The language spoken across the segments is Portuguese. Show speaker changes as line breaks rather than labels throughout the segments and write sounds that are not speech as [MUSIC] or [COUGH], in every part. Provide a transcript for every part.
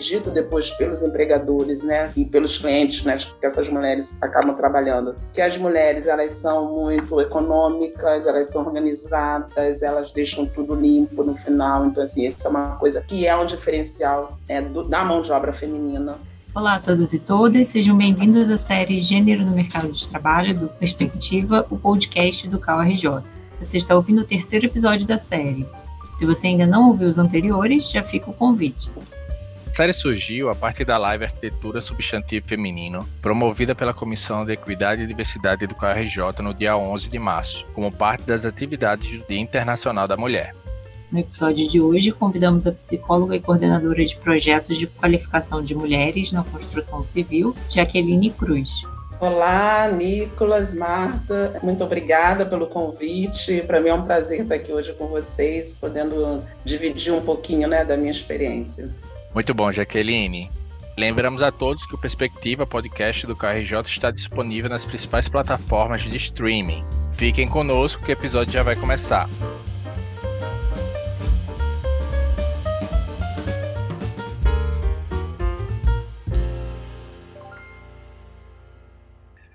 é dito depois pelos empregadores, né, e pelos clientes, né, que essas mulheres acabam trabalhando, que as mulheres elas são muito econômicas, elas são organizadas, elas deixam tudo limpo no final. Então assim, isso é uma coisa que é um diferencial é, do, da mão de obra feminina.
Olá a todos e todas, sejam bem-vindos à série Gênero no Mercado de Trabalho do Perspectiva, o podcast do CalRJ. Você está ouvindo o terceiro episódio da série. Se você ainda não ouviu os anteriores, já fica o convite.
A série surgiu a partir da live Arquitetura Substantivo Feminino, promovida pela Comissão de Equidade e Diversidade do CalRJ no dia 11 de março, como parte das atividades do Dia Internacional da Mulher.
No episódio de hoje, convidamos a psicóloga e coordenadora de projetos de qualificação de mulheres na construção civil, Jaqueline Cruz.
Olá, Nicolas, Marta, muito obrigada pelo convite. Para mim é um prazer estar aqui hoje com vocês, podendo dividir um pouquinho né, da minha experiência.
Muito bom, Jaqueline. Lembramos a todos que o Perspectiva Podcast do KRJ está disponível nas principais plataformas de streaming. Fiquem conosco que o episódio já vai começar.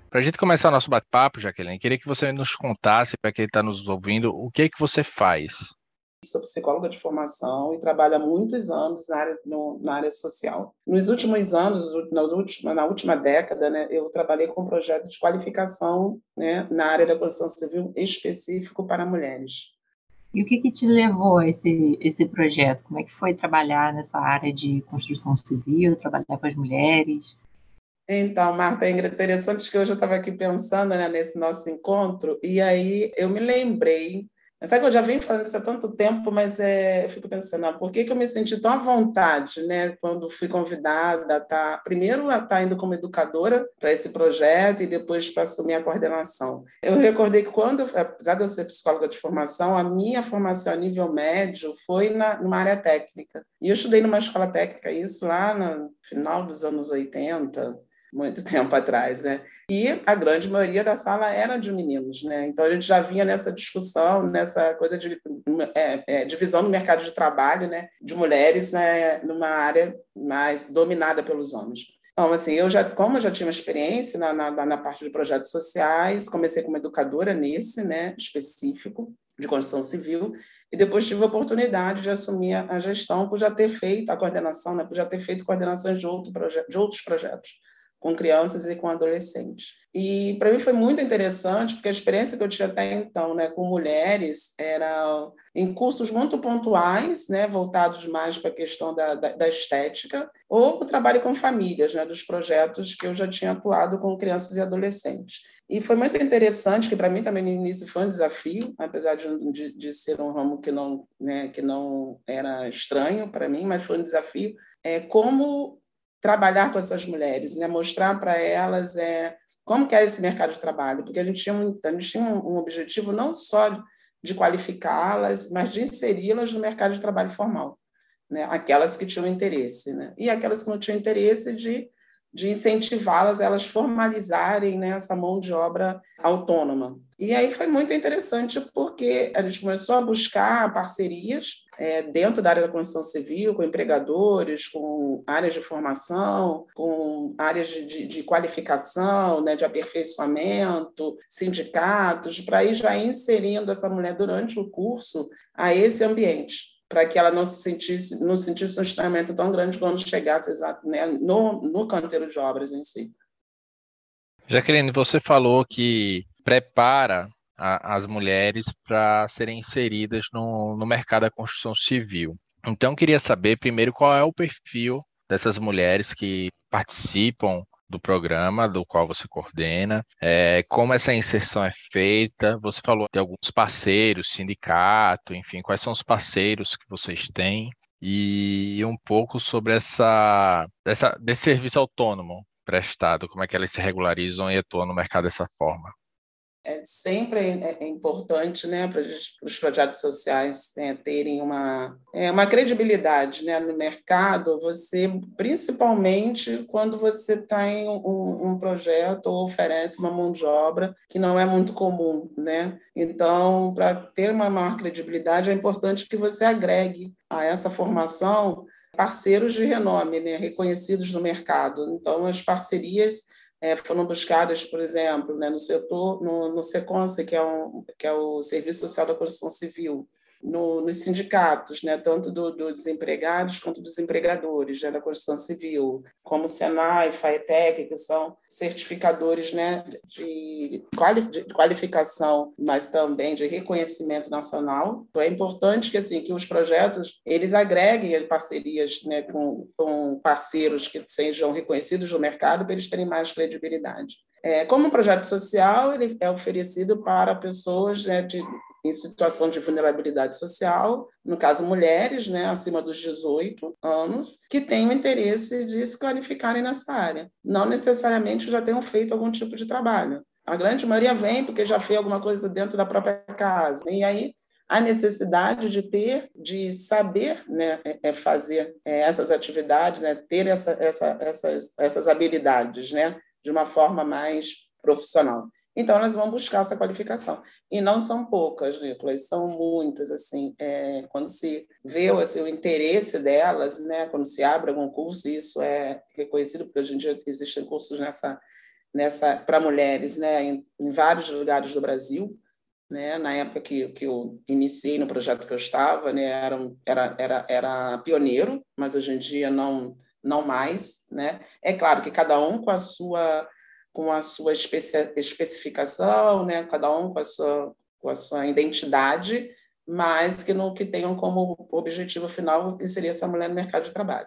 Para a gente começar o nosso bate-papo, Jaqueline, queria que você nos contasse, para quem está nos ouvindo, o que é que você faz?
Sou psicóloga de formação e trabalho há muitos anos na área, no, na área social. Nos últimos anos, nas na última década, né, eu trabalhei com projetos de qualificação né, na área da construção civil específico para mulheres.
E o que, que te levou a esse, esse projeto? Como é que foi trabalhar nessa área de construção civil, trabalhar com as mulheres?
Então, Marta, é interessante que hoje eu estava aqui pensando né, nesse nosso encontro, e aí eu me lembrei. Sabe que eu já venho falando isso há tanto tempo, mas é, eu fico pensando, ah, por que, que eu me senti tão à vontade, né, quando fui convidada a tá, primeiro a estar tá indo como educadora para esse projeto e depois para assumir a coordenação. Eu recordei que quando, apesar de eu ser psicóloga de formação, a minha formação a nível médio foi na, numa área técnica. E eu estudei numa escola técnica, isso lá no final dos anos 80, muito [LAUGHS] tempo atrás, né? E a grande maioria da sala era de meninos, né? Então a gente já vinha nessa discussão, nessa coisa de é, é, divisão no mercado de trabalho, né? De mulheres né? numa área mais dominada pelos homens. Então, assim, eu já, como eu já tinha uma experiência na, na, na parte de projetos sociais, comecei como educadora nesse, né, específico, de construção civil, e depois tive a oportunidade de assumir a gestão por já ter feito a coordenação, né, por já ter feito coordenações de, outro de outros projetos com crianças e com adolescentes. E para mim foi muito interessante, porque a experiência que eu tinha até então né, com mulheres era em cursos muito pontuais, né, voltados mais para a questão da, da, da, estética, ou o trabalho com famílias, né, dos projetos que eu já tinha atuado com crianças e adolescentes. E foi muito interessante, que para mim também no início foi um desafio, apesar de, de, de ser um ramo que não, né, que não era estranho para mim, mas foi um desafio, é, como trabalhar com essas mulheres, né? mostrar para elas é, como que é esse mercado de trabalho, porque a gente tinha um, gente tinha um objetivo não só de, de qualificá-las, mas de inseri-las no mercado de trabalho formal, né? aquelas que tinham interesse, né? e aquelas que não tinham interesse de de incentivá-las, elas formalizarem né, essa mão de obra autônoma. E aí foi muito interessante porque a gente começou a buscar parcerias é, dentro da área da construção civil, com empregadores, com áreas de formação, com áreas de, de, de qualificação, né, de aperfeiçoamento, sindicatos, para ir já inserindo essa mulher durante o curso a esse ambiente para que ela não se sentisse, não sentisse um estranhamento tão grande quando chegasse né, no, no canteiro de obras em si.
Jaqueline, você falou que prepara a, as mulheres para serem inseridas no, no mercado da construção civil. Então, queria saber primeiro qual é o perfil dessas mulheres que participam do programa do qual você coordena, é, como essa inserção é feita. Você falou de alguns parceiros, sindicato, enfim, quais são os parceiros que vocês têm e um pouco sobre essa, essa desse serviço autônomo prestado, como é que elas se regularizam e atuam no mercado dessa forma
é sempre é, é importante né, para os projetos sociais né, terem uma, é, uma credibilidade né, no mercado, você, principalmente quando você tem um, um, projeto ou oferece uma mão de obra que não é muito comum. Né? Então, para ter uma maior credibilidade, é importante que você agregue a essa formação parceiros de renome, né, reconhecidos no mercado. Então, as parcerias é, foram buscadas, por exemplo, né, no setor, no, no SECONSE, que é, um, que é o Serviço Social da Construção Civil, no, nos sindicatos, né, tanto do, dos desempregados quanto dos empregadores né, da construção civil, como Senai, FAETEC, que são certificadores né, de, quali de qualificação, mas também de reconhecimento nacional. Então é importante que assim que os projetos eles agreguem parcerias né, com, com parceiros que sejam reconhecidos no mercado para eles terem mais credibilidade. É, como um projeto social, ele é oferecido para pessoas né, de em situação de vulnerabilidade social, no caso mulheres, né, acima dos 18 anos, que têm o interesse de se qualificarem nessa área. Não necessariamente já tenham feito algum tipo de trabalho. A grande maioria vem porque já fez alguma coisa dentro da própria casa. E aí a necessidade de ter, de saber né, é, é fazer é, essas atividades, né, ter essa, essa, essas, essas habilidades né, de uma forma mais profissional. Então, elas vão buscar essa qualificação. E não são poucas, Nicolas, são muitas. assim é, Quando se vê assim, o interesse delas, né, quando se abre algum curso, isso é reconhecido, porque hoje em dia existem cursos nessa, nessa para mulheres né, em, em, vários lugares do Brasil. Né? Na época que, que eu iniciei no projeto que eu estava, né, era, era, era, era pioneiro, mas hoje em dia não, não mais. Né? É claro que cada um com a sua com a sua especificação, né? cada um com a sua, com a sua identidade, mas que não que tenham como objetivo final inserir essa mulher no mercado de trabalho.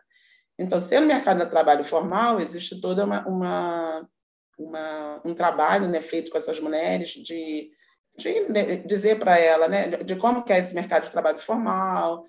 Então, se no mercado de trabalho formal, existe toda uma, uma, uma um trabalho né, feito com essas mulheres de, de dizer para ela né, de como que é esse mercado de trabalho formal,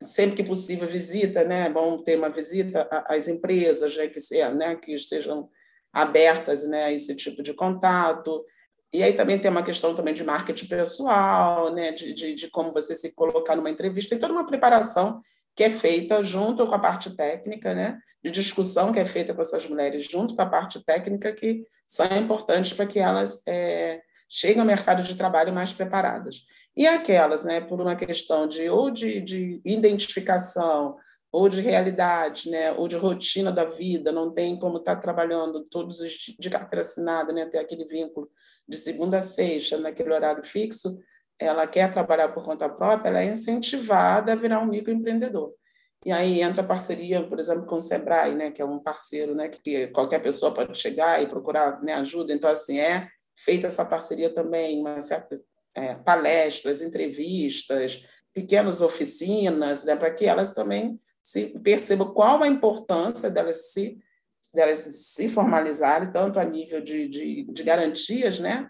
sempre que possível visita, né, é bom ter uma visita às empresas, né, que, né, que estejam abertas né, a esse tipo de contato. E aí também tem uma questão também de marketing pessoal, né, de, de, de como você se colocar numa entrevista, tem toda uma preparação que é feita junto com a parte técnica, né, de discussão que é feita com essas mulheres junto com a parte técnica, que são importantes para que elas é, cheguem ao mercado de trabalho mais preparadas. E aquelas, né, por uma questão de ou de, de identificação ou de realidade, né, ou de rotina da vida, não tem como estar tá trabalhando todos os de carteira assinada, né, ter aquele vínculo de segunda a sexta, naquele horário fixo, ela quer trabalhar por conta própria, ela é incentivada a virar um microempreendedor. E aí entra a parceria, por exemplo, com o Sebrae, né, que é um parceiro, né, que qualquer pessoa pode chegar e procurar né, ajuda. Então, assim, é feita essa parceria também, uma certa, é, palestras, entrevistas, pequenas oficinas, né, para que elas também se perceba qual a importância delas se, delas se formalizarem, tanto a nível de, de, de garantias, né,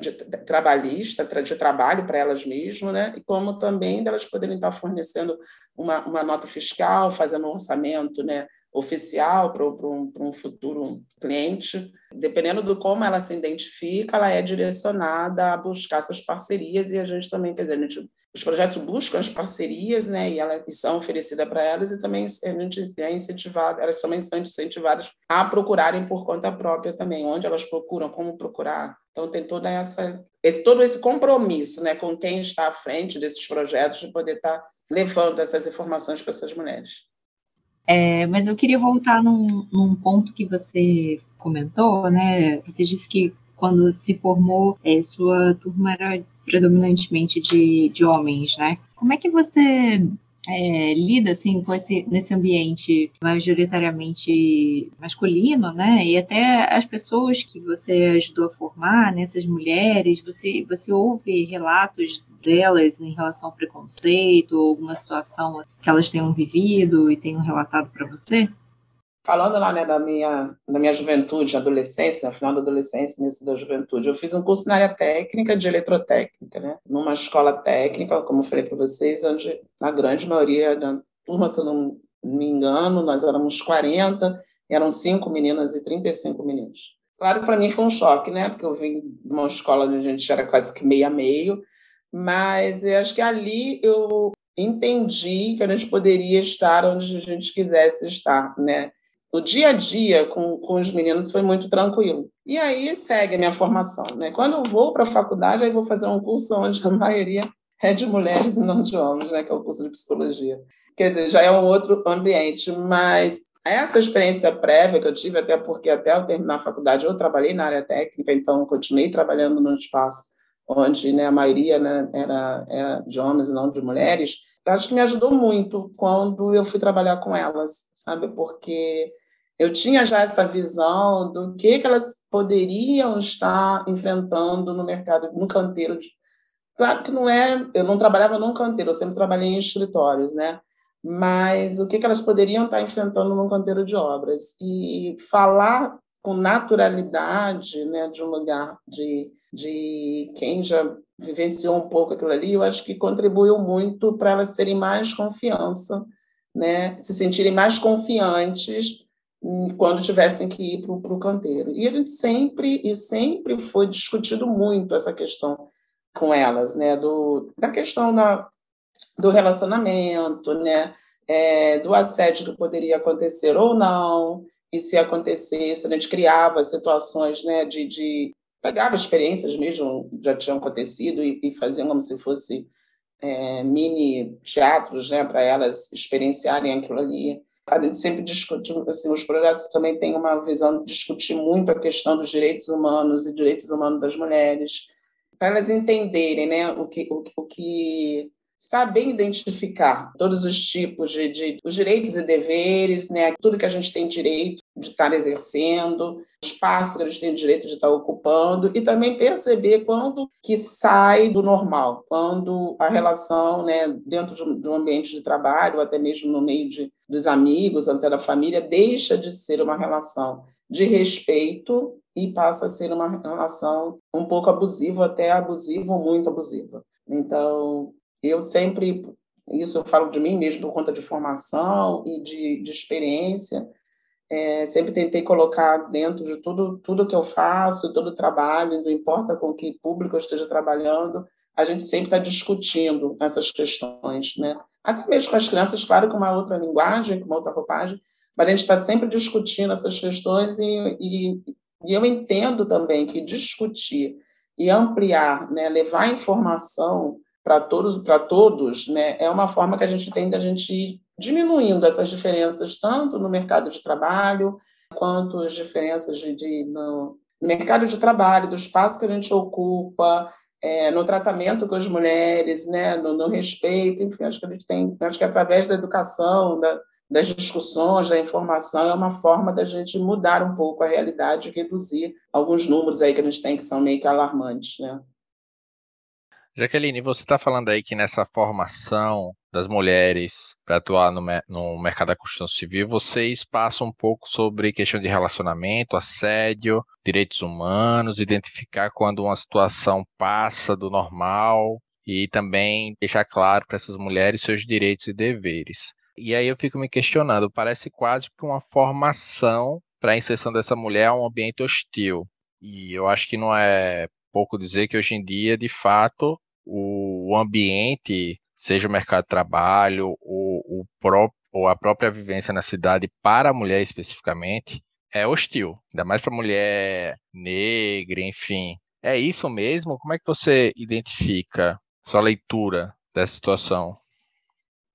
de, trabalhista, de trabalho para elas mesmas, né, e como também delas poderem estar fornecendo uma, uma nota fiscal, fazendo um orçamento, né, oficial para um, um futuro cliente. Dependendo do como ela se identifica, ela é direcionada a buscar essas parcerias e a gente também, quer dizer, a gente, os projetos buscam as parcerias, né, e, elas, e são oferecidas para elas e também a gente é incentivado, elas também são incentivadas a procurarem por conta própria também, onde elas procuram, como procurar. Então tem toda essa esse todo esse compromisso, né, com quem está à frente desses projetos de poder estar levando essas informações para essas mulheres.
É, mas eu queria voltar num, num, ponto que você comentou, né? Você disse que quando se formou, é, sua turma era predominantemente de, de homens, né? Como é que você é, lida assim com esse nesse ambiente majoritariamente masculino, né? E até as pessoas que você ajudou a formar, nessas né? mulheres, você você ouve relatos delas em relação ao preconceito, ou alguma situação que elas tenham vivido e tenham relatado para você?
Falando lá né, da, minha, da minha juventude, adolescência, no final da adolescência, início da juventude, eu fiz um curso na área técnica de eletrotécnica, né? numa escola técnica, como eu falei para vocês, onde a grande maioria da turma, se eu não me engano, nós éramos 40, eram cinco meninas e 35 meninos. Claro para mim foi um choque, né? Porque eu vim de uma escola onde a gente era quase que meio a meio, mas eu acho que ali eu entendi que a gente poderia estar onde a gente quisesse estar, né? O dia a dia com, com os meninos foi muito tranquilo. E aí segue a minha formação, né? Quando eu vou para a faculdade, aí vou fazer um curso onde a maioria é de mulheres e não de homens, né, que é o curso de psicologia. Quer dizer, já é um outro ambiente, mas essa experiência prévia que eu tive, até porque até eu terminar a faculdade eu trabalhei na área técnica, então continuei trabalhando num espaço onde né, a maioria né, era, era de homens e não de mulheres, acho que me ajudou muito quando eu fui trabalhar com elas, sabe? Porque eu tinha já essa visão do que, que elas poderiam estar enfrentando no mercado, no canteiro. De... Claro que não é, eu não trabalhava num canteiro, eu sempre trabalhei em escritórios, né? Mas o que, que elas poderiam estar enfrentando num canteiro de obras e falar com naturalidade, né, de um lugar de, de quem já vivenciou um pouco aquilo ali, eu acho que contribuiu muito para elas terem mais confiança, né, se sentirem mais confiantes quando tivessem que ir para o canteiro. E gente sempre e sempre foi discutido muito essa questão com elas, né, do, da questão da, do relacionamento, né, é, do assédio que poderia acontecer ou não, e se acontecesse, a gente criava situações né, de, de pegava experiências mesmo, já tinham acontecido, e, e faziam como se fosse é, mini teatros né, para elas experienciarem aquilo ali. A gente sempre discute, assim, os projetos também têm uma visão de discutir muito a questão dos direitos humanos e direitos humanos das mulheres, para elas entenderem né, o, que, o, o que saber identificar todos os tipos de, de, os direitos e deveres, né, tudo que a gente tem direito de estar exercendo, espaço que a gente tem direito de estar ocupando e também perceber quando que sai do normal, quando a relação, né, dentro de um ambiente de trabalho, ou até mesmo no meio de, dos amigos, até da família, deixa de ser uma relação de respeito e passa a ser uma relação um pouco abusiva, até abusiva ou muito abusiva. Então, eu sempre, isso eu falo de mim mesmo por conta de formação e de, de experiência, é, sempre tentei colocar dentro de tudo, tudo que eu faço, todo o trabalho, não importa com que público eu esteja trabalhando, a gente sempre está discutindo essas questões, né? Até mesmo com as crianças, claro, com uma outra linguagem, com uma outra roupagem, mas a gente está sempre discutindo essas questões e, e, e, eu entendo também que discutir e ampliar, né, levar informação para todos, para todos, né, é uma forma que a gente tem de a gente ir diminuindo essas diferenças tanto no mercado de trabalho quanto as diferenças de, de no, mercado de trabalho, do espaço que a gente ocupa, é, no tratamento com as mulheres, né, no, no, respeito, enfim, acho que a gente tem, acho que através da educação, da, das discussões, da informação, é uma forma da gente mudar um pouco a realidade e reduzir alguns números aí que a gente tem que são meio que alarmantes, né?
Jaqueline, você está falando aí que nessa formação das mulheres para atuar no, no, mercado da construção civil, vocês passam um pouco sobre questão de relacionamento, assédio, direitos humanos, identificar quando uma situação passa do normal e também deixar claro para essas mulheres seus direitos e deveres. E aí eu fico me questionando, parece quase que uma formação para a inserção dessa mulher a um ambiente hostil. E eu acho que não é pouco dizer que hoje em dia, de fato, o ambiente, seja o mercado de trabalho ou, o próprio, ou a própria vivência na cidade para a mulher especificamente, é hostil, ainda mais para mulher negra, enfim. É isso mesmo? Como é que você identifica sua leitura dessa situação?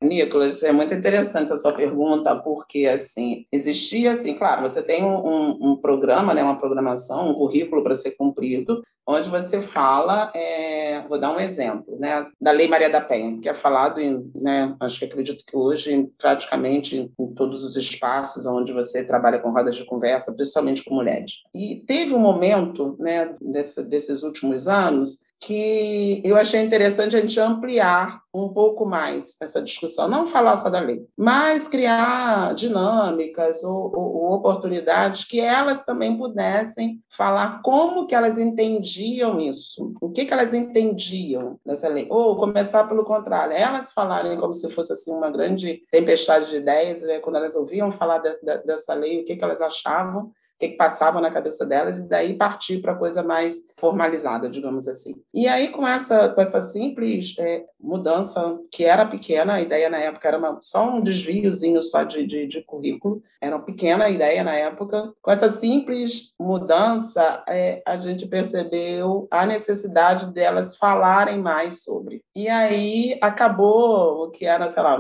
Nicolas, é muito interessante essa sua pergunta, porque assim existia assim, claro, você tem um, um programa, né, uma programação, um currículo para ser cumprido, onde você fala, é, vou dar um exemplo, né, da Lei Maria da Penha, que é falado em, né, acho que acredito que hoje praticamente em todos os espaços onde você trabalha com rodas de conversa, principalmente com mulheres. E teve um momento, né, desse, desses últimos anos que eu achei interessante a gente ampliar um pouco mais essa discussão, não falar só da lei, mas criar dinâmicas ou, ou, ou, oportunidades que elas também pudessem falar como que elas entendiam isso, o que que elas entendiam dessa lei, ou começar pelo contrário, elas falarem como se fosse assim uma grande tempestade de ideias, né? quando elas ouviam falar de, de, dessa lei, o que que elas achavam, que, que passava na cabeça delas, e daí partir para coisa mais formalizada, digamos assim. E aí, com essa, com essa simples é, mudança, que era pequena, a ideia na época era uma, só um desviozinho só de, de, de, currículo, era uma pequena ideia na época, com essa simples mudança, é, a gente percebeu a necessidade delas falarem mais sobre. E aí acabou o que era, sei lá,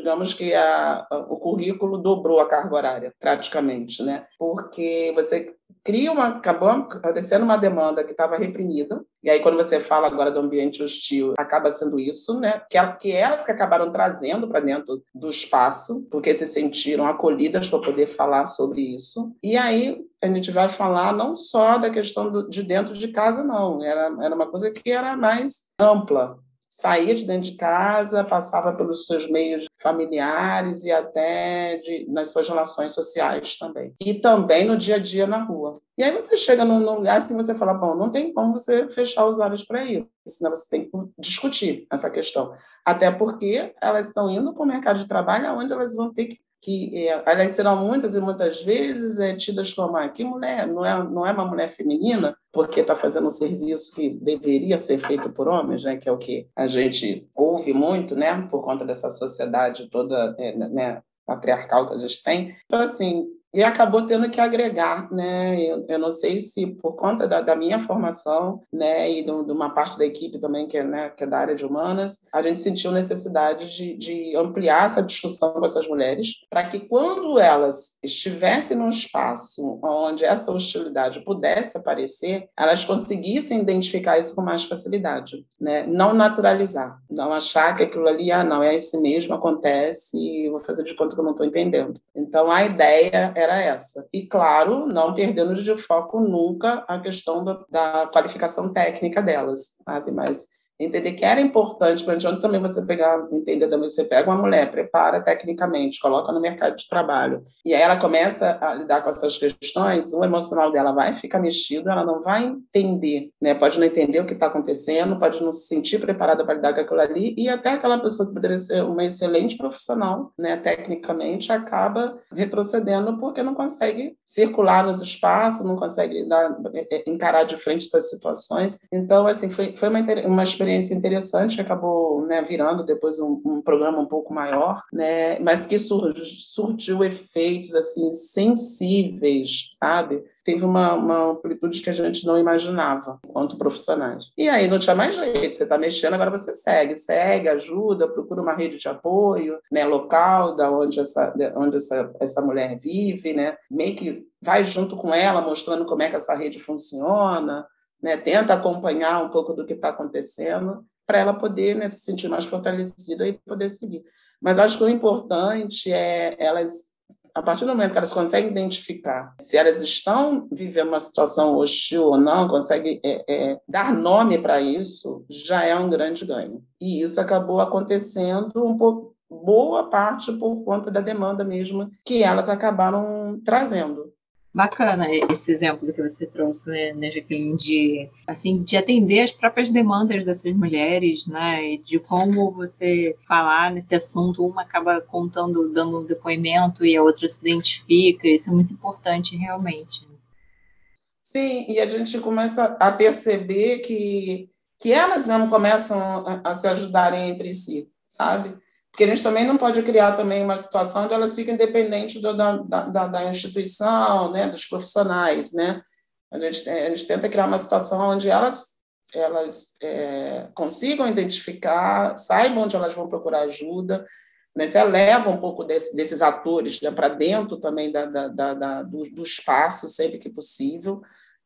digamos que a, o currículo dobrou a carga horária, praticamente, né? Porque você cria uma, acabou aparecendo uma demanda que estava reprimida, e aí quando você fala agora do ambiente hostil, acaba sendo isso, né? Que, que elas que acabaram trazendo para dentro do espaço, porque se sentiram acolhidas para poder falar sobre isso. E aí a gente vai falar não só da questão do, de dentro de casa, não, era, era uma coisa que era mais ampla, saía de dentro de casa, passava pelos seus meios familiares e até de, nas suas relações sociais também. E também no dia a dia na rua. E aí você chega num lugar assim, você fala, bom, não tem como você fechar os olhos para isso, senão você tem que discutir essa questão. Até porque elas estão indo para o mercado de trabalho onde elas vão ter que que é, aliás serão muitas e muitas vezes é, tidas como ah, que mulher não é não é uma mulher feminina porque está fazendo um serviço que deveria ser feito por homens, né? Que é o que a gente ouve muito, né? Por conta dessa sociedade toda é, né, patriarcal que a gente tem. Então assim e acabou tendo que agregar, né? Eu, eu não sei se por conta da, da minha formação, né, e de, uma parte da equipe também que é, né, que é da área de humanas, a gente sentiu necessidade de, de ampliar essa discussão com essas mulheres, para que quando elas estivessem num espaço onde essa hostilidade pudesse aparecer, elas conseguissem identificar isso com mais facilidade, né? Não naturalizar, não achar que aquilo ali, ah, não, é esse mesmo, acontece, e vou fazer de conta que eu não estou entendendo. Então a ideia era essa. E, claro, não perdendo de foco nunca a questão da, da qualificação técnica delas, sabe? Mas entender que era importante, para adianta também você pegar, entender também, você pega uma mulher, prepara tecnicamente, coloca no mercado de trabalho, e aí ela começa a lidar com essas questões, o emocional dela vai ficar mexido, ela não vai entender, né? Pode não entender o que está acontecendo, pode não se sentir preparada para lidar com aquilo ali, e até aquela pessoa que poderia ser uma excelente profissional, né, tecnicamente, acaba retrocedendo porque não consegue circular nos espaços, não consegue lidar, é, é, encarar de frente essas situações. Então, assim, foi, foi uma, uma experiência experiência interessante que acabou né, virando depois um, um, programa um pouco maior, né, mas que sur surtiu efeitos assim sensíveis, sabe? Teve uma, uma, amplitude que a gente não imaginava enquanto profissionais. E aí não tinha mais jeito, você está mexendo, agora você segue, segue, ajuda, procura uma rede de apoio né, local, da onde, essa, onde essa, essa mulher vive, né, meio que vai junto com ela, mostrando como é que essa rede funciona, né, tenta acompanhar um pouco do que está acontecendo para ela poder né, se sentir mais fortalecida e poder seguir. Mas acho que o importante é elas, a partir do momento que elas conseguem identificar se elas estão vivendo uma situação hostil ou não, conseguem é, é, dar nome para isso, já é um grande ganho. E isso acabou acontecendo um pouco, boa parte por conta da demanda mesmo que elas acabaram trazendo.
Bacana esse exemplo que você trouxe, né, né, de, assim, de atender as próprias demandas dessas mulheres, né, e de como você falar nesse assunto, uma acaba contando, dando um depoimento e a outra se identifica, isso é muito importante realmente.
Sim, e a gente começa a perceber que, que elas mesmo começam a, a se ajudarem entre si, sabe? Porque a gente também não pode criar também uma situação onde elas fiquem dependentes do, da, da, da, instituição, né, dos profissionais, né? A gente, a gente tenta criar uma situação onde elas elas é, consigam identificar, saibam onde elas vão procurar ajuda, né? até leva um pouco desse, desses atores né, para dentro também da, da, da, do, do, espaço, sempre que possível,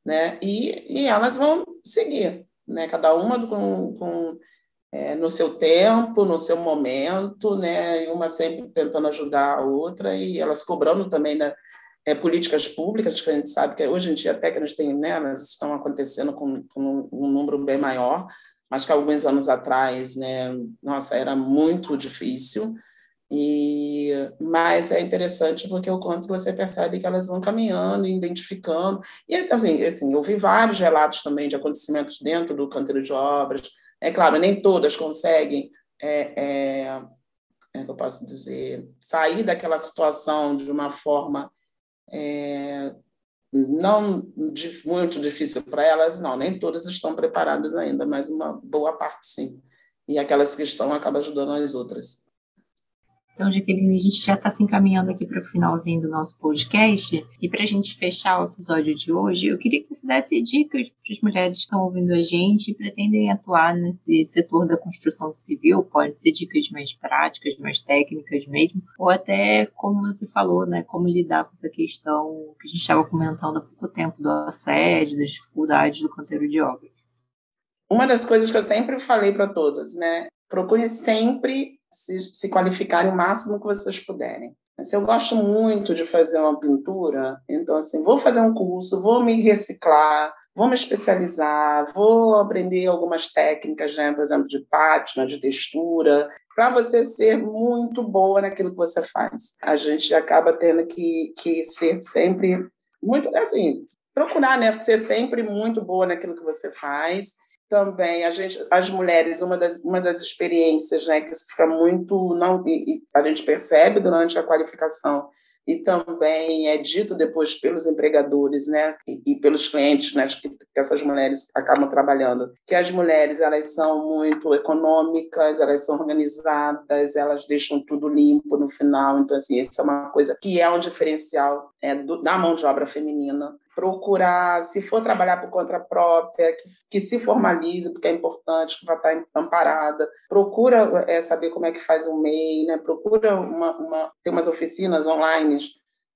né? e, e elas vão seguir, né? cada uma com, com é, no seu tempo, no seu momento, né? uma sempre tentando ajudar a outra e elas cobrando também né, é, políticas públicas, que a gente sabe que hoje em dia até que gente tem, né, elas estão acontecendo com, com um número bem maior, mas que alguns anos atrás, né, nossa, era muito difícil, e, mas é interessante porque o quanto você percebe que elas vão caminhando, identificando. E assim, assim, eu vi vários relatos também de acontecimentos dentro do canteiro de obras, é claro, nem todas conseguem, é, é, é que eu posso dizer, sair daquela situação de uma forma é, não muito difícil para elas, não, nem todas estão preparadas ainda, mas uma boa parte sim. E aquelas que estão acabam ajudando as outras.
Então, Jaqueline, a gente já está se encaminhando aqui para o finalzinho do nosso podcast. E para a gente fechar o episódio de hoje, eu queria que você desse dicas para as mulheres que estão ouvindo a gente e pretendem atuar nesse setor da construção civil. Pode ser dicas mais práticas, mais técnicas mesmo, ou até, como você falou, né, como lidar com essa questão que a gente estava comentando há pouco tempo do assédio, das dificuldades do canteiro de obra.
Uma das coisas que eu sempre falei para todas, né? Procure sempre se, se qualificarem o máximo que vocês puderem. Se eu gosto muito de fazer uma pintura, então assim, vou fazer um curso, vou me reciclar, vou me especializar, vou aprender algumas técnicas, né, por exemplo, de pátina, de textura, para você ser muito boa naquilo que você faz. A gente acaba tendo que, que ser sempre muito, assim, procurar, né, ser sempre muito boa naquilo que você faz também a gente, as mulheres, uma das, uma das experiências, né, que isso fica muito, não, e, a gente percebe durante a qualificação e também é dito depois pelos empregadores, né, e, e pelos clientes, né, que, que, essas mulheres acabam trabalhando, que as mulheres elas são muito econômicas, elas são organizadas, elas deixam tudo limpo no final, então assim, isso é uma coisa que é um diferencial é, do, da mão de obra feminina procurar, se for trabalhar por conta própria, que, que se formalize, porque é importante, que vai estar amparada. Procura é, saber como é que faz um MEI, né? procura uma, uma, tem umas oficinas online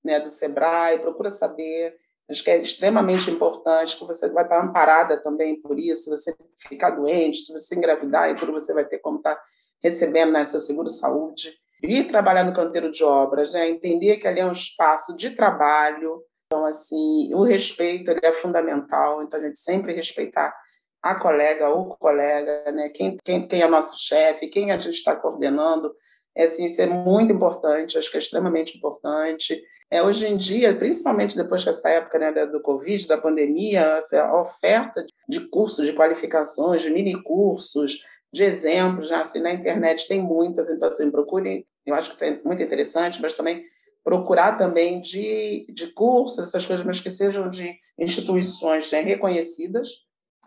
né, do Sebrae, procura saber. Acho que é extremamente importante, que você vai estar amparada também por isso. Se você ficar doente, se você engravidar e tudo, você vai ter como estar recebendo né, seu seguro-saúde. Ir trabalhar no canteiro de obras, né? entender que ali é um espaço de trabalho, então, assim, o respeito ele é fundamental, então a gente sempre respeitar a colega ou colega, né? quem, quem, quem é nosso chefe, quem a gente está coordenando, é, assim, isso é muito importante, acho que é extremamente importante. É, hoje em dia, principalmente depois dessa época né, do Covid, da pandemia, a oferta de cursos, de qualificações, de mini cursos, de exemplos, né, assim, na internet tem muitas, então assim, procurem, eu acho que isso é muito interessante, mas também procurar também de, de cursos, essas coisas, mas que sejam de instituições né, reconhecidas,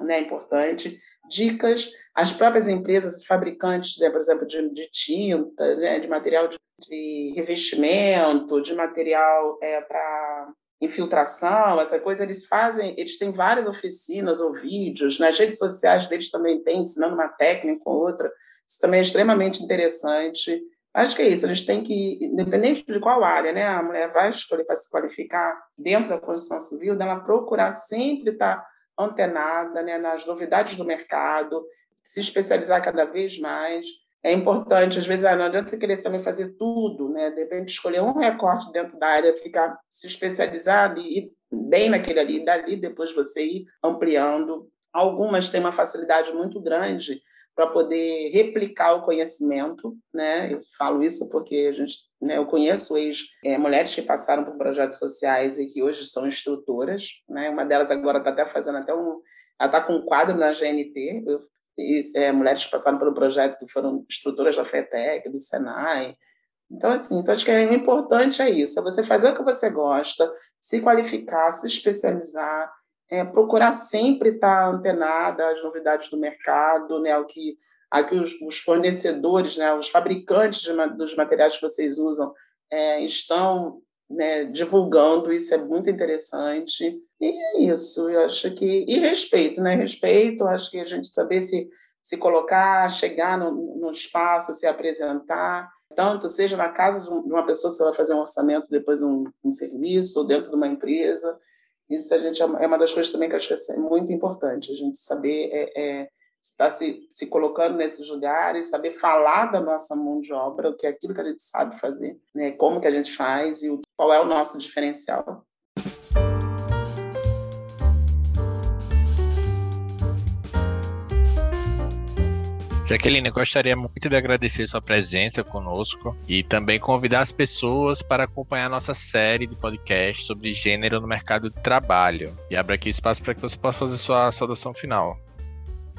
né, importante, dicas, as próprias empresas fabricantes, né, por exemplo, de, de tinta, né, de material de, de, revestimento, de material é, para infiltração, essa coisa, eles fazem, eles têm várias oficinas ou vídeos, nas redes sociais deles também tem, ensinando uma técnica ou outra, isso também é extremamente interessante, Acho que é isso, a gente tem que, independente de qual área né, a mulher vai escolher para se qualificar dentro da construção civil, dela procurar sempre estar antenada né, nas novidades do mercado, se especializar cada vez mais. É importante, às vezes, ah, não adianta você querer também fazer tudo, né? de repente escolher um recorte dentro da área, ficar se especializar ali, ir bem naquele ali, e dali depois você ir ampliando. Algumas têm uma facilidade muito grande para poder replicar o conhecimento, né? Eu falo isso porque a gente, né, eu conheço ex é, mulheres que passaram por projetos sociais e que hoje são instrutoras, né? Uma delas agora está até fazendo até um, ela está com um quadro na GNT, eu, e, é, mulheres que passaram pelo projeto que foram instrutoras da FETEC, do Senai. Então, assim, então acho que é importante é isso, é você fazer o que você gosta, se qualificar, se especializar, é, procurar sempre estar antenada às novidades do mercado, né, ao que, a que os, os fornecedores, né, os fabricantes de, dos materiais que vocês usam é, estão né, divulgando, isso é muito interessante. E é isso, eu acho que. E respeito, né? Respeito, acho que a gente saber se, se colocar, chegar no, no espaço, se apresentar, tanto seja na casa de uma pessoa que você vai fazer um orçamento depois de um, um serviço, ou dentro de uma empresa. Isso a gente é, é uma das coisas também que eu acho que é muito importante, a gente saber é, é, estar se, se colocando nesses lugares, saber falar da nossa mão de obra, o que é aquilo que a gente sabe fazer, né? como que a gente faz e qual é o nosso diferencial.
Jaqueline, eu gostaria muito de agradecer sua presença conosco e também convidar as pessoas para acompanhar nossa série de podcast sobre gênero no mercado de trabalho. E abro aqui espaço para que você possa fazer sua saudação final.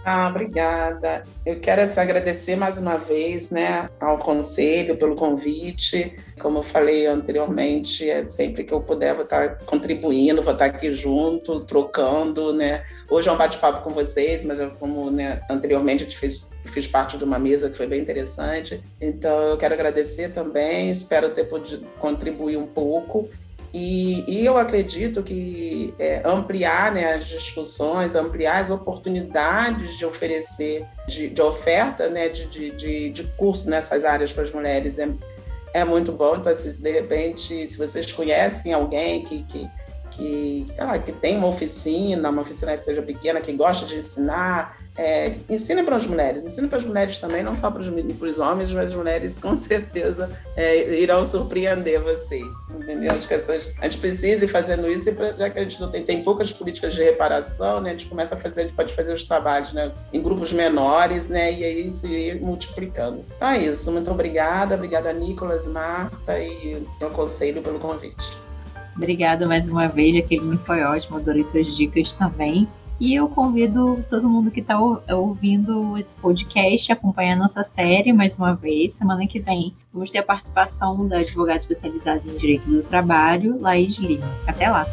Ah, obrigada. Eu quero assim, agradecer mais uma vez né, ao Conselho pelo convite. Como eu falei anteriormente, é sempre que eu puder, vou estar contribuindo, vou estar aqui junto, trocando. Né? Hoje é um bate-papo com vocês, mas como né, anteriormente eu fiz, fiz parte de uma mesa que foi bem interessante. Então, eu quero agradecer também, espero ter podido contribuir um pouco. E, e, eu acredito que é, ampliar né, as discussões, ampliar as oportunidades de oferecer, de, de oferta né, de, de, de, curso nessas áreas para as mulheres é, é muito bom. Então, de repente, se vocês conhecem alguém que, que, que, lá, que tem uma oficina, uma oficina que seja pequena, que gosta de ensinar, é, ensina para as mulheres, ensina para as mulheres também, não só para os, homens, mas as mulheres com certeza é, irão surpreender vocês, entendeu? Acho que essas, a gente precisa ir fazendo isso, e pra, já que a gente não tem, tem poucas políticas de reparação, né, a gente começa a fazer, a gente pode fazer os trabalhos né, em grupos menores, né, e aí isso ir multiplicando. Então é isso, muito obrigada, obrigada Nicolas, Marta e eu conselho pelo convite.
Obrigada mais uma vez, Jaqueline, foi ótimo, adorei suas dicas também. E eu convido todo mundo que está ouvindo esse podcast a acompanhar a nossa série mais uma vez. Semana que vem vamos ter a participação da advogada especializada em Direito do Trabalho, Laís Lima. Até lá!